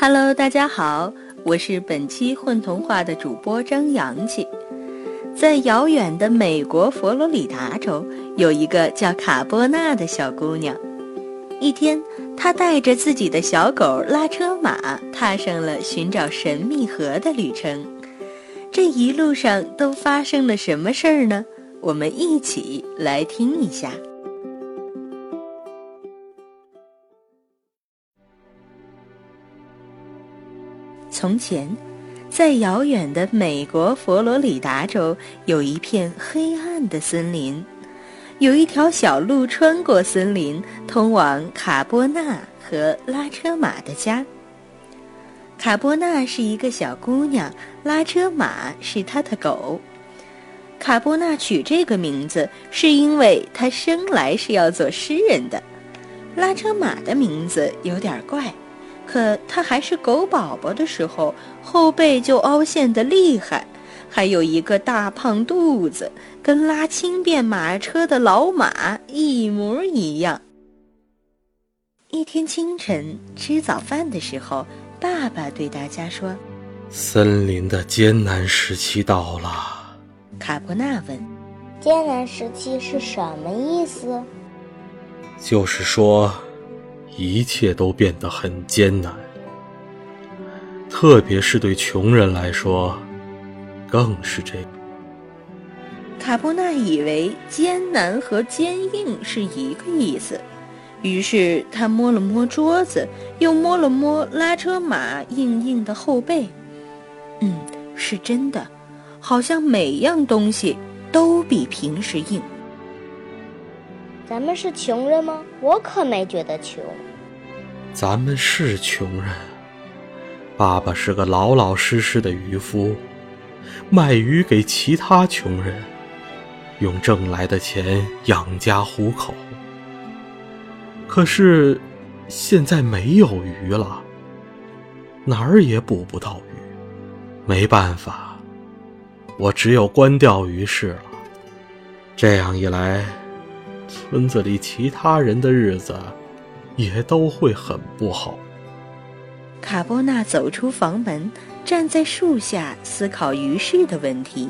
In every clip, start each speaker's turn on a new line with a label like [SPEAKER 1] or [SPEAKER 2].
[SPEAKER 1] Hello，大家好，我是本期混童话的主播张阳气。在遥远的美国佛罗里达州，有一个叫卡波娜的小姑娘。一天，她带着自己的小狗拉车马，踏上了寻找神秘河的旅程。这一路上都发生了什么事儿呢？我们一起来听一下。从前，在遥远的美国佛罗里达州，有一片黑暗的森林，有一条小路穿过森林，通往卡波纳和拉车马的家。卡波纳是一个小姑娘，拉车马是她的狗。卡波纳取这个名字，是因为她生来是要做诗人的。拉车马的名字有点怪。可它还是狗宝宝的时候，后背就凹陷的厉害，还有一个大胖肚子，跟拉轻便马车的老马一模一样。一天清晨吃早饭的时候，爸爸对大家说：“
[SPEAKER 2] 森林的艰难时期到了。”
[SPEAKER 1] 卡波纳问：“
[SPEAKER 3] 艰难时期是什么意思？”
[SPEAKER 2] 就是说。一切都变得很艰难，特别是对穷人来说，更是这样。
[SPEAKER 1] 卡布纳以为艰难和坚硬是一个意思，于是他摸了摸桌子，又摸了摸拉车马硬硬的后背。嗯，是真的，好像每样东西都比平时硬。
[SPEAKER 3] 咱们是穷人吗？我可没觉得穷。
[SPEAKER 2] 咱们是穷人。爸爸是个老老实实的渔夫，卖鱼给其他穷人，用挣来的钱养家糊口。可是，现在没有鱼了，哪儿也捕不到鱼。没办法，我只有关钓鱼市了。这样一来，村子里其他人的日子……也都会很不好。
[SPEAKER 1] 卡波纳走出房门，站在树下思考鱼市的问题。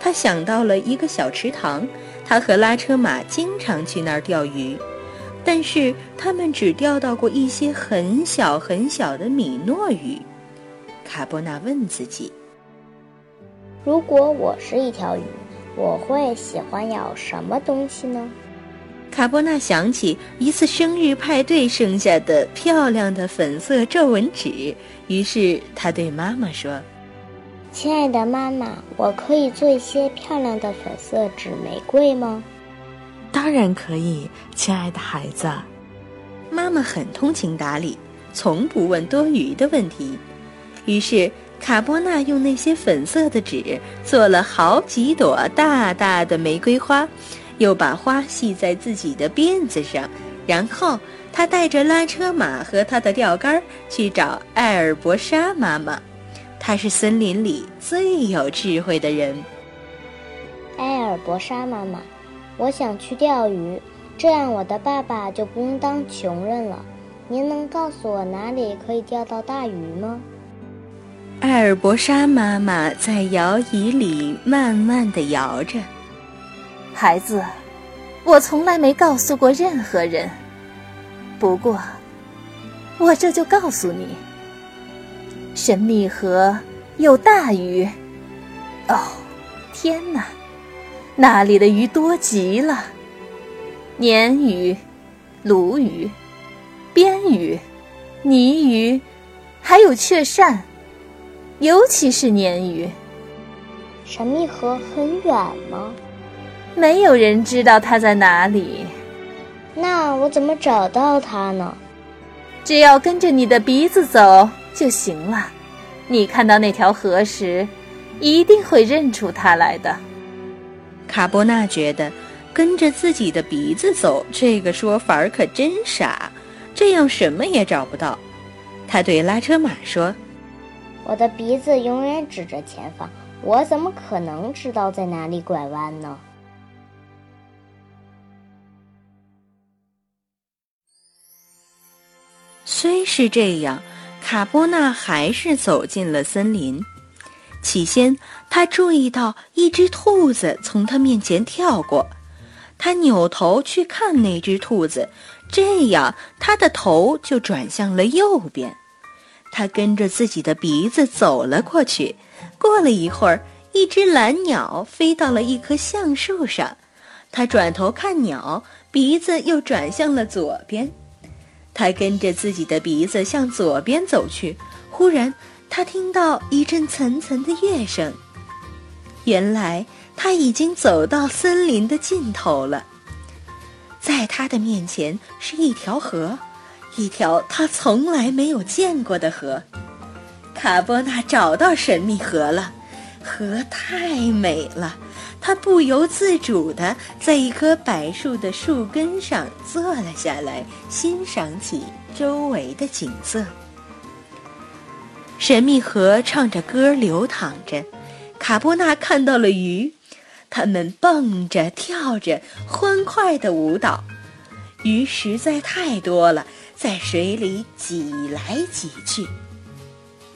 [SPEAKER 1] 他想到了一个小池塘，他和拉车马经常去那儿钓鱼，但是他们只钓到过一些很小很小的米诺鱼。卡波纳问自己：
[SPEAKER 3] 如果我是一条鱼，我会喜欢咬什么东西呢？
[SPEAKER 1] 卡波纳想起一次生日派对剩下的漂亮的粉色皱纹纸，于是他对妈妈说：“
[SPEAKER 3] 亲爱的妈妈，我可以做一些漂亮的粉色纸玫瑰吗？”“
[SPEAKER 4] 当然可以，亲爱的孩子。”
[SPEAKER 1] 妈妈很通情达理，从不问多余的问题。于是卡波纳用那些粉色的纸做了好几朵大大的玫瑰花。又把花系在自己的辫子上，然后他带着拉车马和他的钓竿去找艾尔伯莎妈妈。她是森林里最有智慧的人。
[SPEAKER 3] 艾尔伯莎妈妈，我想去钓鱼，这样我的爸爸就不用当穷人了。您能告诉我哪里可以钓到大鱼吗？
[SPEAKER 1] 艾尔伯莎妈妈在摇椅里慢慢地摇着。
[SPEAKER 5] 孩子，我从来没告诉过任何人。不过，我这就告诉你：神秘河有大鱼。哦，天哪，那里的鱼多极了！鲶鱼、鲈鱼、鳊鱼、泥鱼，还有雀鳝，尤其是鲶鱼。
[SPEAKER 3] 神秘河很远吗？
[SPEAKER 5] 没有人知道它在哪里，
[SPEAKER 3] 那我怎么找到它呢？
[SPEAKER 5] 只要跟着你的鼻子走就行了。你看到那条河时，一定会认出它来的。
[SPEAKER 1] 卡波纳觉得跟着自己的鼻子走这个说法可真傻，这样什么也找不到。他对拉车马说：“
[SPEAKER 3] 我的鼻子永远指着前方，我怎么可能知道在哪里拐弯呢？”
[SPEAKER 1] 虽是这样，卡波纳还是走进了森林。起先，他注意到一只兔子从他面前跳过，他扭头去看那只兔子，这样他的头就转向了右边。他跟着自己的鼻子走了过去。过了一会儿，一只蓝鸟飞到了一棵橡树上，他转头看鸟，鼻子又转向了左边。他跟着自己的鼻子向左边走去，忽然他听到一阵层层的乐声。原来他已经走到森林的尽头了。在他的面前是一条河，一条他从来没有见过的河。卡波纳找到神秘河了，河太美了。他不由自主地在一棵柏树的树根上坐了下来，欣赏起周围的景色。神秘河唱着歌流淌着，卡波纳看到了鱼，它们蹦着跳着，欢快的舞蹈。鱼实在太多了，在水里挤来挤去。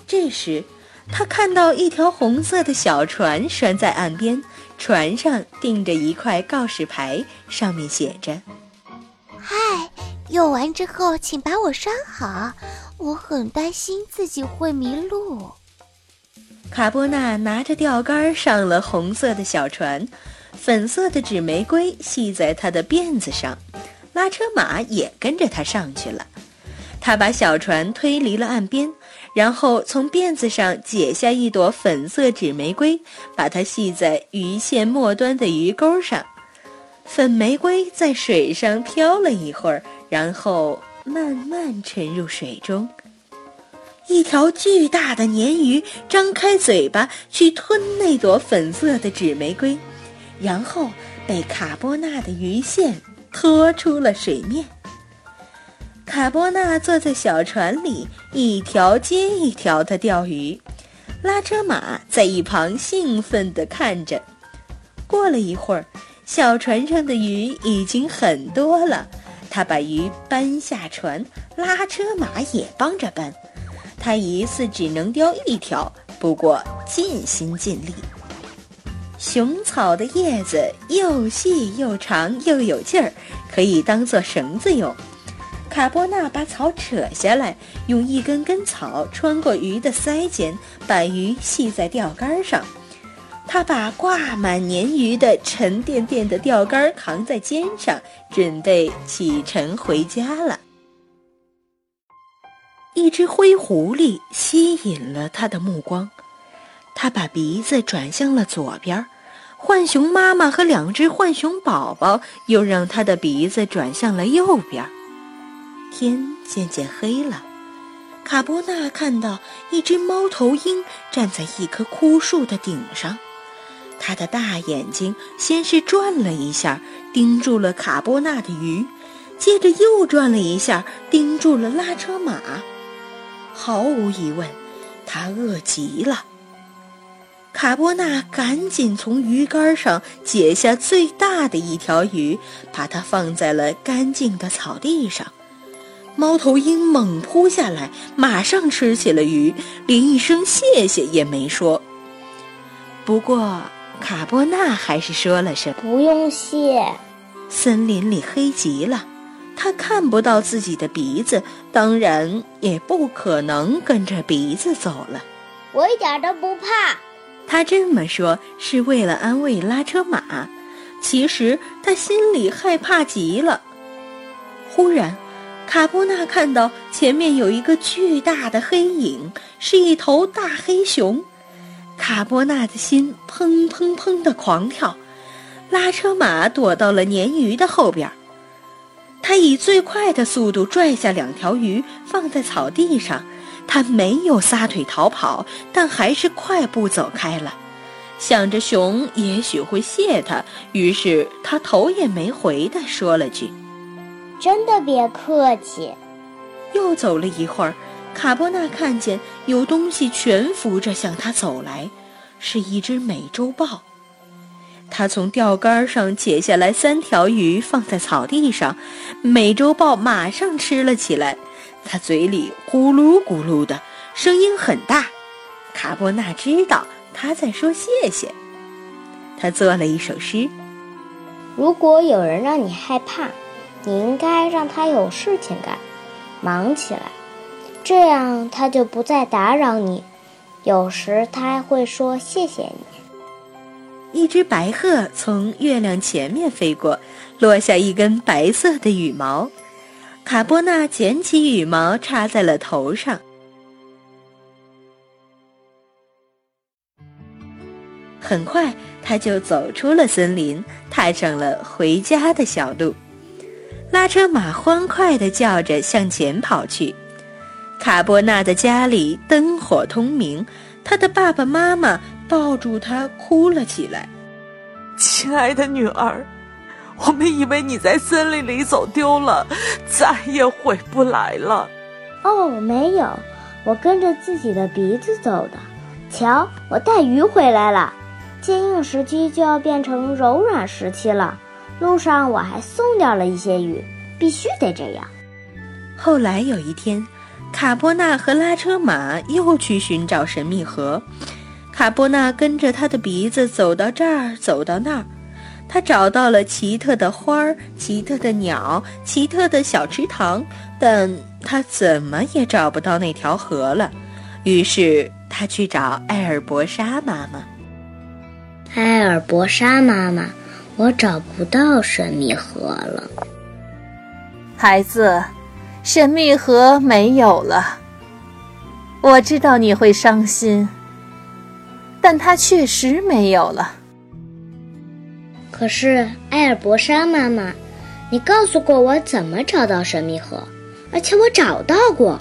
[SPEAKER 1] 这时，他看到一条红色的小船拴在岸边。船上钉着一块告示牌，上面写着：“
[SPEAKER 6] 嗨，用完之后请把我拴好，我很担心自己会迷路。”
[SPEAKER 1] 卡波纳拿着钓竿上了红色的小船，粉色的纸玫瑰系在他的辫子上，拉车马也跟着他上去了。他把小船推离了岸边。然后从辫子上解下一朵粉色纸玫瑰，把它系在鱼线末端的鱼钩上。粉玫瑰在水上飘了一会儿，然后慢慢沉入水中。一条巨大的鲶鱼张开嘴巴去吞那朵粉色的纸玫瑰，然后被卡波纳的鱼线拖出了水面。卡波纳坐在小船里，一条接一条的钓鱼，拉车马在一旁兴奋地看着。过了一会儿，小船上的鱼已经很多了，他把鱼搬下船，拉车马也帮着搬。他一次只能钓一条，不过尽心尽力。熊草的叶子又细又长又有劲儿，可以当做绳子用。卡波纳把草扯下来，用一根根草穿过鱼的腮间，把鱼系在钓竿上。他把挂满鲶鱼的沉甸甸的钓竿扛在肩上，准备启程回家了。一只灰狐狸吸引了他的目光，他把鼻子转向了左边。浣熊妈妈和两只浣熊宝宝又让他的鼻子转向了右边。天渐渐黑了，卡波纳看到一只猫头鹰站在一棵枯树的顶上，它的大眼睛先是转了一下，盯住了卡波纳的鱼，接着又转了一下，盯住了拉车马。毫无疑问，它饿极了。卡波纳赶紧从鱼竿上解下最大的一条鱼，把它放在了干净的草地上。猫头鹰猛扑下来，马上吃起了鱼，连一声谢谢也没说。不过，卡波纳还是说了声“
[SPEAKER 3] 不用谢”。
[SPEAKER 1] 森林里黑极了，他看不到自己的鼻子，当然也不可能跟着鼻子走了。
[SPEAKER 3] 我一点都不怕。
[SPEAKER 1] 他这么说是为了安慰拉车马，其实他心里害怕极了。忽然。卡波纳看到前面有一个巨大的黑影，是一头大黑熊。卡波纳的心砰砰砰的狂跳，拉车马躲到了鲶鱼的后边。他以最快的速度拽下两条鱼，放在草地上。他没有撒腿逃跑，但还是快步走开了，想着熊也许会谢他，于是他头也没回地说了句。
[SPEAKER 3] 真的别客气。
[SPEAKER 1] 又走了一会儿，卡波纳看见有东西蜷伏着向他走来，是一只美洲豹。他从钓竿上解下来三条鱼，放在草地上。美洲豹马上吃了起来，它嘴里咕噜咕噜的声音很大。卡波纳知道他在说谢谢。他做了一首诗：
[SPEAKER 3] 如果有人让你害怕，你应该让他有事情干，忙起来，这样他就不再打扰你。有时他还会说谢谢你。
[SPEAKER 1] 一只白鹤从月亮前面飞过，落下一根白色的羽毛。卡波纳捡起羽毛插在了头上。很快，他就走出了森林，踏上了回家的小路。拉车马欢快地叫着向前跑去。卡波纳的家里灯火通明，他的爸爸妈妈。抱住他哭了起来，
[SPEAKER 4] 亲爱的女儿，我们以为你在森林里走丢了，再也回不来了。
[SPEAKER 3] 哦，没有，我跟着自己的鼻子走的。瞧，我带鱼回来了。坚硬时期就要变成柔软时期了。路上我还送掉了一些鱼，必须得这样。
[SPEAKER 1] 后来有一天，卡波纳和拉车马又去寻找神秘河。卡波纳跟着他的鼻子走到这儿，走到那儿，他找到了奇特的花儿、奇特的鸟、奇特的小池塘，但他怎么也找不到那条河了。于是他去找艾尔伯莎妈妈。
[SPEAKER 3] 艾尔伯莎妈妈，我找不到神秘盒了。
[SPEAKER 5] 孩子，神秘盒没有了。我知道你会伤心。但它确实没有了。
[SPEAKER 3] 可是艾尔伯莎妈妈，你告诉过我怎么找到神秘盒，而且我找到过，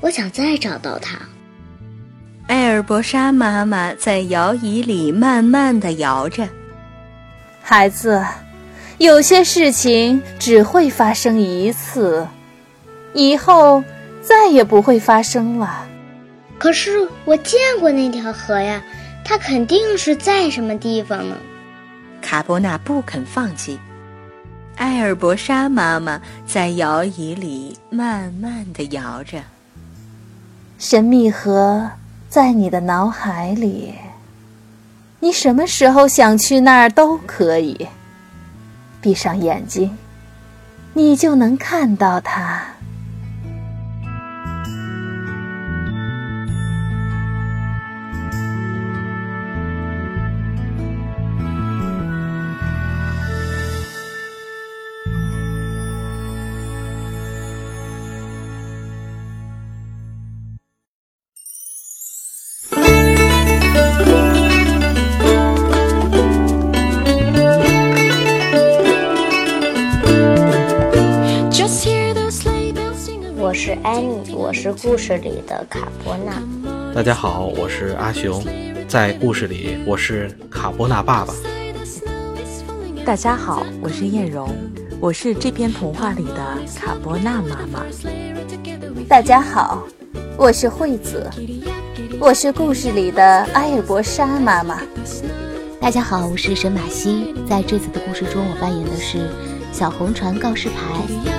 [SPEAKER 3] 我想再找到它。
[SPEAKER 1] 艾尔伯莎妈妈在摇椅里慢慢的摇着。
[SPEAKER 5] 孩子，有些事情只会发生一次，以后再也不会发生了。
[SPEAKER 3] 可是我见过那条河呀。它肯定是在什么地方呢？
[SPEAKER 1] 卡波纳不肯放弃。艾尔伯莎妈妈在摇椅里慢慢的摇着。
[SPEAKER 5] 神秘河在你的脑海里，你什么时候想去那儿都可以。闭上眼睛，你就能看到它。
[SPEAKER 3] 安妮，我是故事里的卡波纳。
[SPEAKER 2] 大家好，我是阿雄，在故事里我是卡波纳爸爸。
[SPEAKER 4] 大家好，我是艳荣，我是这篇童话里的卡波纳妈妈。
[SPEAKER 5] 大家好，我是惠子，我是故事里的埃尔伯莎妈妈。
[SPEAKER 6] 大家好，我是沈马西，在这次的故事中，我扮演的是小红船告示牌。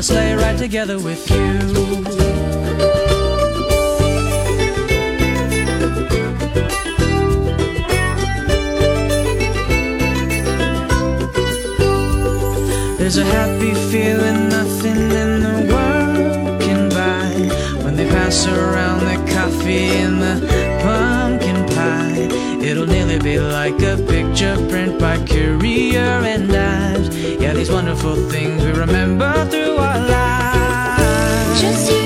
[SPEAKER 7] wanna sleigh ride together with you. There's a happy feeling nothing in the world can buy when they pass around the coffee and the pumpkin pie. It'll nearly be like a picture print by Courier these things we remember through our lives.
[SPEAKER 6] Just